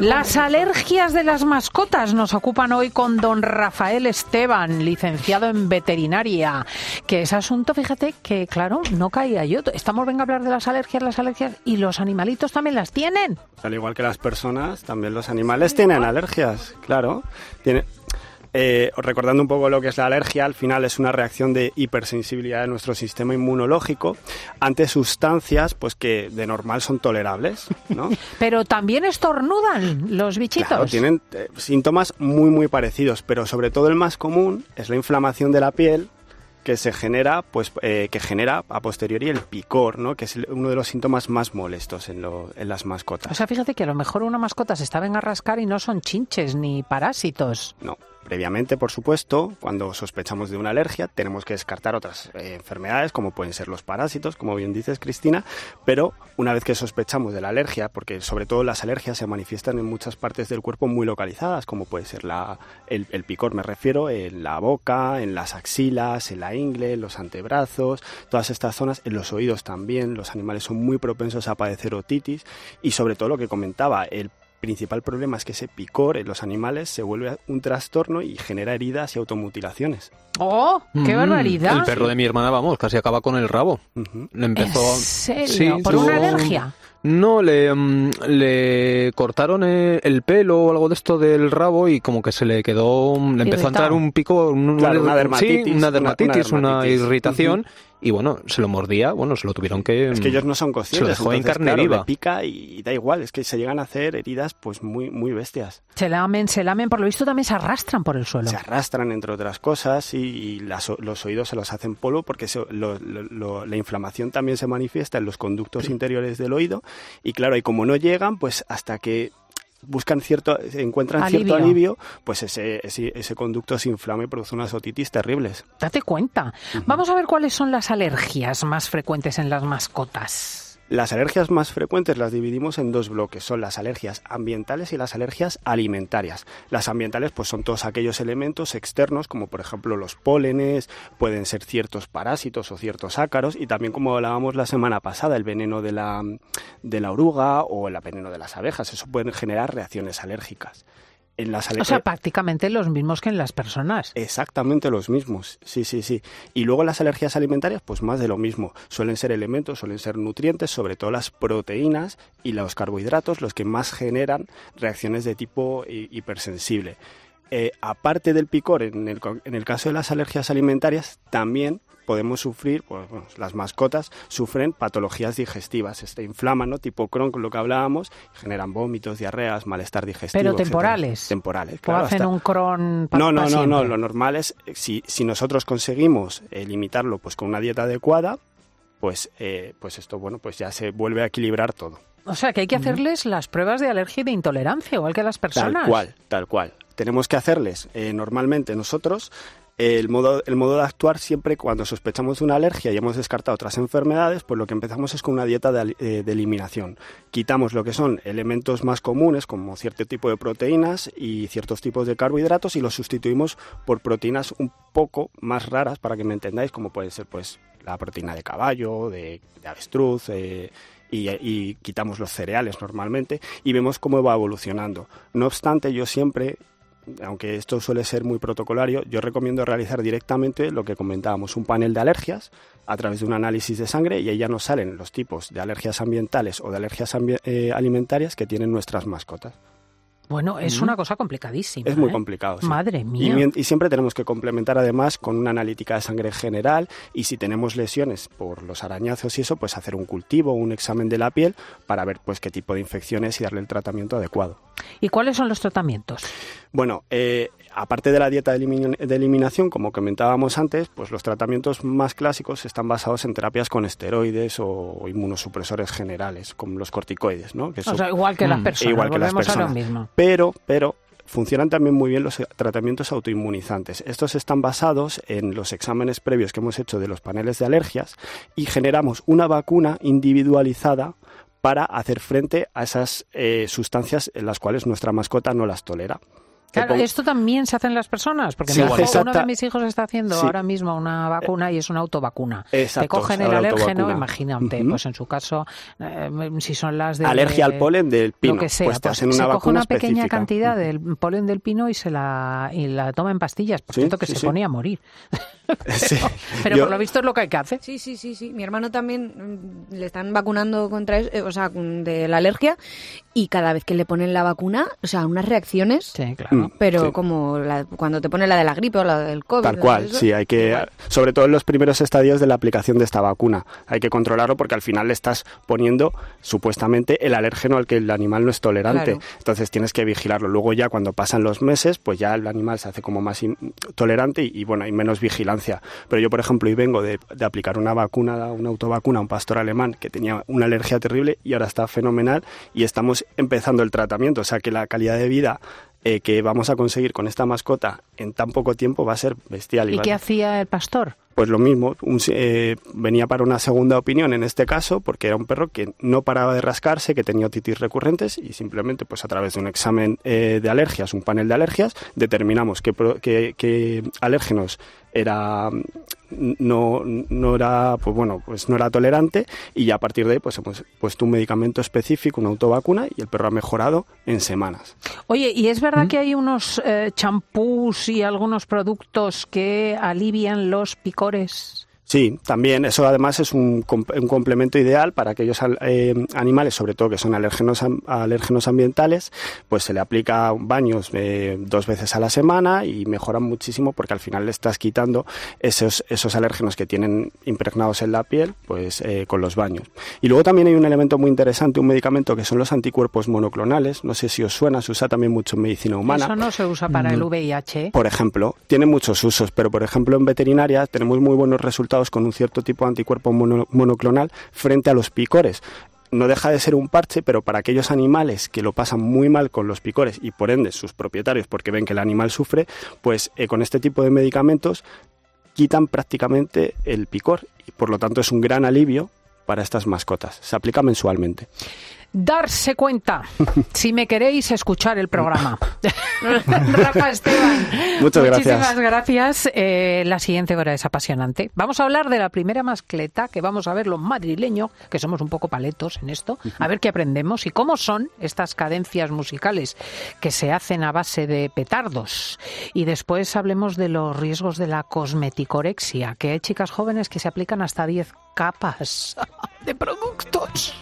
Las alergias de las mascotas nos ocupan hoy con don Rafael Esteban, licenciado en veterinaria. Que ese asunto, fíjate que, claro, no caía yo. Estamos, venga a hablar de las alergias, las alergias, y los animalitos también las tienen. Al igual que las personas, también los animales tienen alergias, claro. Tiene, eh, recordando un poco lo que es la alergia, al final es una reacción de hipersensibilidad de nuestro sistema inmunológico ante sustancias pues que de normal son tolerables, ¿no? pero también estornudan los bichitos. Claro, tienen eh, síntomas muy muy parecidos, pero sobre todo el más común es la inflamación de la piel que se genera, pues, eh, que genera a posteriori el picor, ¿no? Que es uno de los síntomas más molestos en, en las mascotas. O sea, fíjate que a lo mejor una mascota se está venga a rascar y no son chinches ni parásitos. No, Previamente, por supuesto, cuando sospechamos de una alergia, tenemos que descartar otras eh, enfermedades, como pueden ser los parásitos, como bien dices, Cristina, pero una vez que sospechamos de la alergia, porque sobre todo las alergias se manifiestan en muchas partes del cuerpo muy localizadas, como puede ser la, el, picor, me refiero, en la boca, en las axilas, en la ingle, en los antebrazos, todas estas zonas, en los oídos también, los animales son muy propensos a padecer otitis y sobre todo lo que comentaba, el principal problema es que ese picor en los animales se vuelve un trastorno y genera heridas y automutilaciones. ¡Oh! ¡Qué mm. barbaridad! El perro de mi hermana, vamos, casi acaba con el rabo. Le empezó... ¿En serio? ¿Por una alergia? No, le, mm, le cortaron eh, el pelo o algo de esto del rabo y como que se le quedó, le empezó a entrar un pico, una, dermatitis, una, dermatitis, una, irritación y bueno, se lo mordía, bueno, se lo tuvieron que... Es que ellos no son conscientes. Se lo dejó en carne viva. pica y, da igual, es que se llegan a hacer heridas pues muy, muy bestias. Se lamen, se lamen, por lo visto también se arrastran por el suelo. Se arrastran, entre otras cosas, y, los oídos se los hacen polvo porque la inflamación también se manifiesta en los conductos interiores del oído y claro, y como no llegan, pues hasta que buscan cierto, encuentran cierto alivio, pues ese, ese, conducto se inflama y produce unas otitis terribles. Date cuenta. Vamos a ver cuáles son las alergias más frecuentes en las mascotas. Las alergias más frecuentes las dividimos en dos bloques, son las alergias ambientales y las alergias alimentarias. Las ambientales pues son todos aquellos elementos externos como por ejemplo los pólenes, pueden ser ciertos parásitos o ciertos ácaros y también como hablábamos la semana pasada, el veneno de la, de la oruga o el veneno de las abejas, eso pueden generar reacciones alérgicas o sea, prácticamente los mismos que en las personas. Exactamente los mismos, sí, sí, sí. Y luego las alergias alimentarias, pues más de lo mismo. Suelen ser elementos, suelen ser nutrientes, sobre todo las proteínas y los carbohidratos, los que más generan reacciones de tipo hipersensible. Eh, aparte del picor, en el, en el caso de las alergias alimentarias, también podemos sufrir, pues, las mascotas sufren patologías digestivas, se inflaman, ¿no? Tipo Crohn, con lo que hablábamos, generan vómitos, diarreas, malestar digestivo. Pero temporales. Temporales, claro. O hacen un Crohn No, no, no, no, lo normal es, si, si nosotros conseguimos eh, limitarlo pues con una dieta adecuada, pues, eh, pues esto, bueno, pues ya se vuelve a equilibrar todo. O sea, que hay que hacerles las pruebas de alergia y de intolerancia, igual que las personas. Tal cual, tal cual. Tenemos que hacerles eh, normalmente nosotros el modo, el modo de actuar siempre cuando sospechamos de una alergia y hemos descartado otras enfermedades, pues lo que empezamos es con una dieta de, eh, de, eliminación. Quitamos lo que son elementos más comunes, como cierto tipo de proteínas y ciertos tipos de carbohidratos, y los sustituimos por proteínas un poco más raras, para que me entendáis, como puede ser pues la proteína de caballo, de, avestruz, eh, y, quitamos los cereales normalmente y vemos cómo va evolucionando. No obstante, yo siempre aunque esto suele ser muy protocolario, yo recomiendo realizar directamente lo que comentábamos, un panel de alergias a través de un análisis de sangre y ahí ya nos salen los tipos de alergias ambientales o de alergias eh, alimentarias que tienen nuestras mascotas. Bueno, es una cosa complicadísima. Es muy ¿eh? complicado. Madre mía. Y, siempre tenemos que complementar además con una analítica de sangre general y si tenemos lesiones por los arañazos y eso, pues hacer un cultivo, un examen de la piel para ver pues qué tipo de infecciones y darle el tratamiento adecuado. ¿Y cuáles son los tratamientos? Bueno, eh, aparte de la dieta de, eliminación, como comentábamos antes, pues los tratamientos más clásicos están basados en terapias con esteroides o inmunosupresores generales, como los corticoides, ¿no? o sea, igual que las mm, personas. Igual que las personas. mismo. Pero, pero funcionan también muy bien los tratamientos autoinmunizantes. Estos están basados en los exámenes previos que hemos hecho de los paneles de alergias y generamos una vacuna individualizada para hacer frente a esas eh, sustancias en las cuales nuestra mascota no las tolera. Claro, esto también se hace en las personas, porque uno de mis hijos está haciendo ahora mismo una vacuna y es una autovacuna. te cogen el alérgeno, imagínate, pues en su caso, eh, si son las de... Alergia al polen del pino, lo que sea, pues, pues se coge una pequeña cantidad del polen del pino y se la, y la toma en pastillas, por cierto que se ponía a morir. pero, por lo visto es lo que hay que hacer. Sí, sí, sí, sí. Mi hermano también mm, le están vacunando contra, eh, o sea, de la alergia y cada vez que le ponen la vacuna, o sea, unas reacciones. Sí, claro. Mm, pero como cuando te ponen la de la gripe o la del COVID. Tal cual, sí, hay que, sobre todo en los primeros estadios de la aplicación de esta vacuna, hay que controlarlo porque al final le estás poniendo supuestamente el alérgeno al que el animal no es tolerante. Entonces tienes que vigilarlo. Luego ya cuando pasan los meses, pues ya el animal se hace como más tolerante y, bueno, hay menos vigilancia. Pero yo, por ejemplo, hoy vengo de, de aplicar una vacuna, una autovacuna a un pastor alemán que tenía una alergia terrible y ahora está fenomenal y estamos empezando el tratamiento. O sea que la calidad de vida eh, que vamos a conseguir con esta mascota en tan poco tiempo va a ser bestial. ¿Y, qué hacía el pastor? Pues lo mismo, eh, venía para una segunda opinión en este caso, porque era un perro que no paraba de rascarse, que tenía otitis recurrentes y simplemente pues a través de un examen eh, de alergias, un panel de alergias, determinamos qué, qué, qué alérgenos era no, no era pues bueno pues no era tolerante y ya a partir de ahí pues hemos puesto un medicamento específico una autovacuna y el perro ha mejorado en semanas oye y es verdad ¿Mm? que hay unos eh, champús y algunos productos que alivian los picores Sí, también. Eso además es un, un complemento ideal para aquellos eh, animales, sobre todo que son alérgenos, alérgenos ambientales, pues se le aplica baños eh, dos veces a la semana y mejoran muchísimo porque al final le estás quitando esos, esos alérgenos que tienen impregnados en la piel, pues eh, con los baños. Y luego también hay un elemento muy interesante, un medicamento que son los anticuerpos monoclonales. No sé si os suena, se usa también mucho en medicina humana. Eso no se usa para el VIH. Por ejemplo, tiene muchos usos, pero por ejemplo en veterinaria tenemos muy buenos resultados con un cierto tipo de anticuerpo monoclonal frente a los picores no deja de ser un parche, pero para aquellos animales que lo pasan muy mal con los picores y por ende sus propietarios, porque ven que el animal sufre, pues eh, con este tipo de medicamentos quitan prácticamente el picor y por lo tanto es un gran alivio para estas mascotas. Se aplica mensualmente darse cuenta si me queréis escuchar el programa. Rafa Esteban. Muchas Muchísimas gracias. Eh, la siguiente hora es apasionante. Vamos a hablar de la primera mascleta, que vamos a ver los madrileños, que somos un poco paletos en esto, a ver qué aprendemos y cómo son estas cadencias musicales que se hacen a base de petardos. Y después hablemos de los riesgos de la cosmeticorexia, que hay chicas jóvenes que se aplican hasta 10 capas de productos.